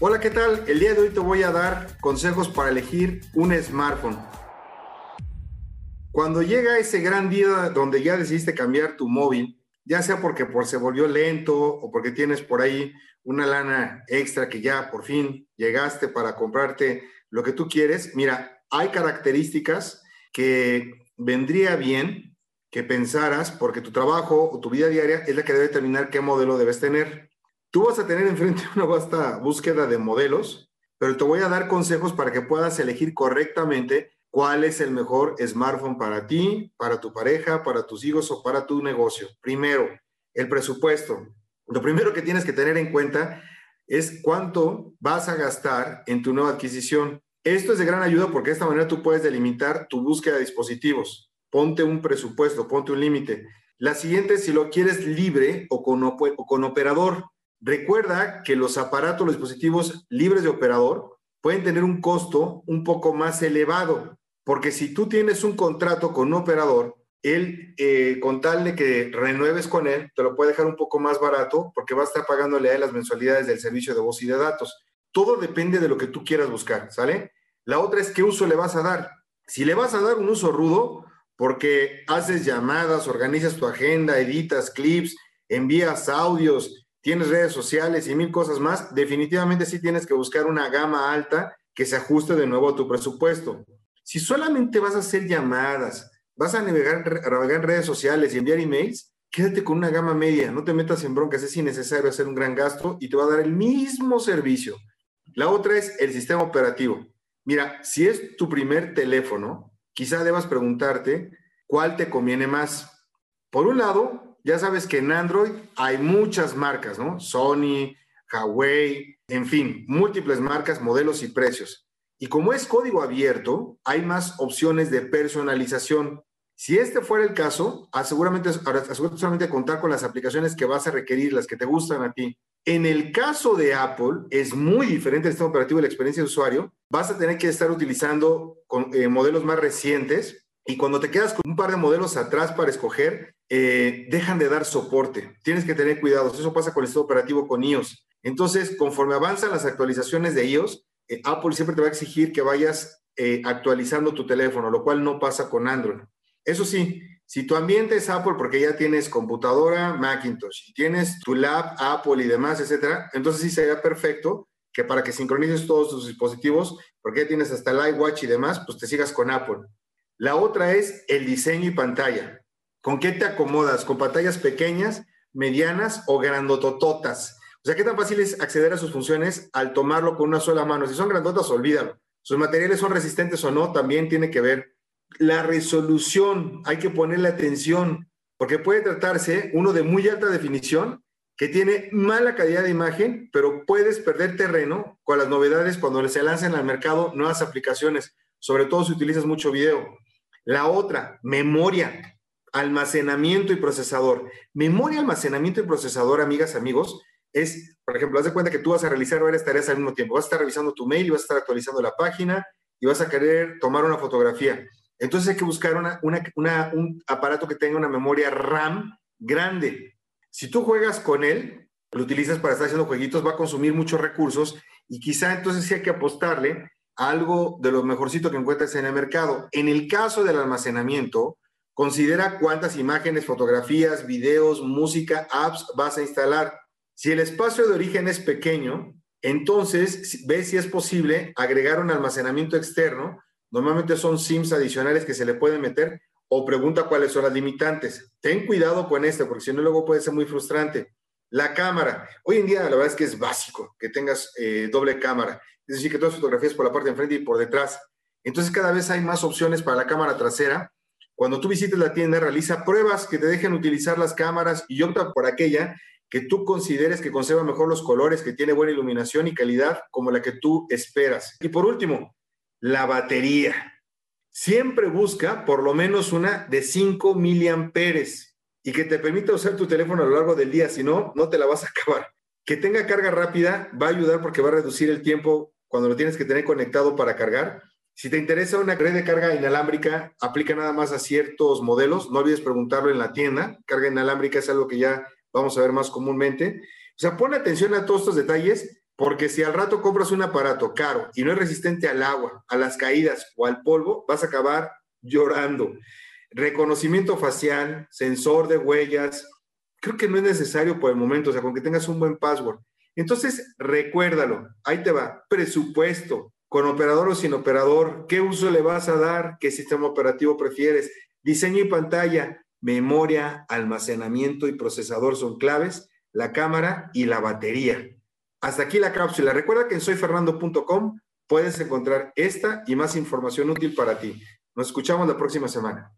Hola, ¿qué tal? El día de hoy te voy a dar consejos para elegir un smartphone. Cuando llega ese gran día donde ya decidiste cambiar tu móvil, ya sea porque por se volvió lento o porque tienes por ahí una lana extra que ya por fin llegaste para comprarte lo que tú quieres, mira, hay características que vendría bien que pensaras porque tu trabajo o tu vida diaria es la que debe determinar qué modelo debes tener. Tú vas a tener enfrente una vasta búsqueda de modelos, pero te voy a dar consejos para que puedas elegir correctamente cuál es el mejor smartphone para ti, para tu pareja, para tus hijos o para tu negocio. Primero, el presupuesto. Lo primero que tienes que tener en cuenta es cuánto vas a gastar en tu nueva adquisición. Esto es de gran ayuda porque de esta manera tú puedes delimitar tu búsqueda de dispositivos. Ponte un presupuesto, ponte un límite. La siguiente es si lo quieres libre o con, o con operador. Recuerda que los aparatos, los dispositivos libres de operador pueden tener un costo un poco más elevado. Porque si tú tienes un contrato con un operador, él, eh, con tal de que renueves con él, te lo puede dejar un poco más barato porque va a estar pagándole a él las mensualidades del servicio de voz y de datos. Todo depende de lo que tú quieras buscar, ¿sale? La otra es qué uso le vas a dar. Si le vas a dar un uso rudo, porque haces llamadas, organizas tu agenda, editas clips, envías audios, tienes redes sociales y mil cosas más, definitivamente sí tienes que buscar una gama alta que se ajuste de nuevo a tu presupuesto. Si solamente vas a hacer llamadas, vas a navegar, en redes sociales y enviar emails, quédate con una gama media, no te metas en broncas, es innecesario hacer un gran gasto y te va a dar el mismo servicio. La otra es el sistema operativo. Mira, si es tu primer teléfono, quizá debas preguntarte cuál te conviene más. Por un lado, ya sabes que en Android hay muchas marcas, ¿no? Sony, Huawei, en fin, múltiples marcas, modelos y precios. Y como es código abierto, hay más opciones de personalización. Si este fuera el caso, aseguramente, solamente contar con las aplicaciones que vas a requerir, las que te gustan a ti. En el caso de Apple, es muy diferente el sistema operativo y la experiencia de usuario. Vas a tener que estar utilizando con, eh, modelos más recientes y cuando te quedas con un par de modelos atrás para escoger, eh, dejan de dar soporte. Tienes que tener cuidado. Eso pasa con el sistema operativo con iOS. Entonces, conforme avanzan las actualizaciones de iOS, eh, Apple siempre te va a exigir que vayas eh, actualizando tu teléfono, lo cual no pasa con Android. Eso sí, si tu ambiente es Apple porque ya tienes computadora Macintosh tienes tu lab Apple y demás, etcétera, entonces sí sería perfecto que para que sincronices todos tus dispositivos, porque ya tienes hasta el iWatch y demás, pues te sigas con Apple. La otra es el diseño y pantalla. ¿Con qué te acomodas? ¿Con pantallas pequeñas, medianas o grandotototas? O sea, ¿qué tan fácil es acceder a sus funciones al tomarlo con una sola mano? Si son grandotas, olvídalo. Sus materiales son resistentes o no, también tiene que ver. La resolución, hay que ponerle atención, porque puede tratarse uno de muy alta definición que tiene mala calidad de imagen, pero puedes perder terreno con las novedades cuando se lancen al mercado nuevas aplicaciones, sobre todo si utilizas mucho video. La otra, memoria, almacenamiento y procesador. Memoria, almacenamiento y procesador, amigas, amigos, es, por ejemplo, haz de cuenta que tú vas a realizar varias tareas al mismo tiempo. Vas a estar revisando tu mail y vas a estar actualizando la página y vas a querer tomar una fotografía. Entonces hay que buscar un aparato que tenga una memoria RAM grande. Si tú juegas con él, lo utilizas para estar haciendo jueguitos, va a consumir muchos recursos y quizá entonces sí hay que apostarle algo de lo mejorcito que encuentres en el mercado. En el caso del almacenamiento, considera cuántas imágenes, fotografías, videos, música, apps vas a instalar. Si el espacio de origen es pequeño, entonces ve si es posible agregar un almacenamiento externo. Normalmente son SIMs adicionales que se le pueden meter o pregunta cuáles son las limitantes. Ten cuidado con esto, porque si no luego puede ser muy frustrante. La cámara. Hoy en día la verdad es que es básico que tengas eh, doble cámara. Es decir, que todas fotografías por la parte de enfrente y por detrás. Entonces cada vez hay más opciones para la cámara trasera. Cuando tú visites la tienda, realiza pruebas que te dejen utilizar las cámaras y opta por aquella que tú consideres que conserva mejor los colores, que tiene buena iluminación y calidad como la que tú esperas. Y por último, la batería. Siempre busca por lo menos una de 5 miliamperes y que te permita usar tu teléfono a lo largo del día, si no, no te la vas a acabar. Que tenga carga rápida va a ayudar porque va a reducir el tiempo cuando lo tienes que tener conectado para cargar. Si te interesa una red de carga inalámbrica, aplica nada más a ciertos modelos. No olvides preguntarlo en la tienda. Carga inalámbrica es algo que ya vamos a ver más comúnmente. O sea, pon atención a todos estos detalles Porque si al rato compras un aparato caro y no es resistente al agua, a las caídas o al polvo, vas a acabar llorando. Reconocimiento facial, sensor de huellas, creo que no es necesario por el momento, o sea, con que tengas un buen password. Entonces, recuérdalo, ahí te va, presupuesto, con operador o sin operador, qué uso le vas a dar, qué sistema operativo prefieres, diseño y pantalla, memoria, almacenamiento y procesador son claves, la cámara y la batería. Hasta aquí la cápsula. Recuerda que en soyfernando.com puedes encontrar esta y más información útil para ti. Nos escuchamos la próxima semana.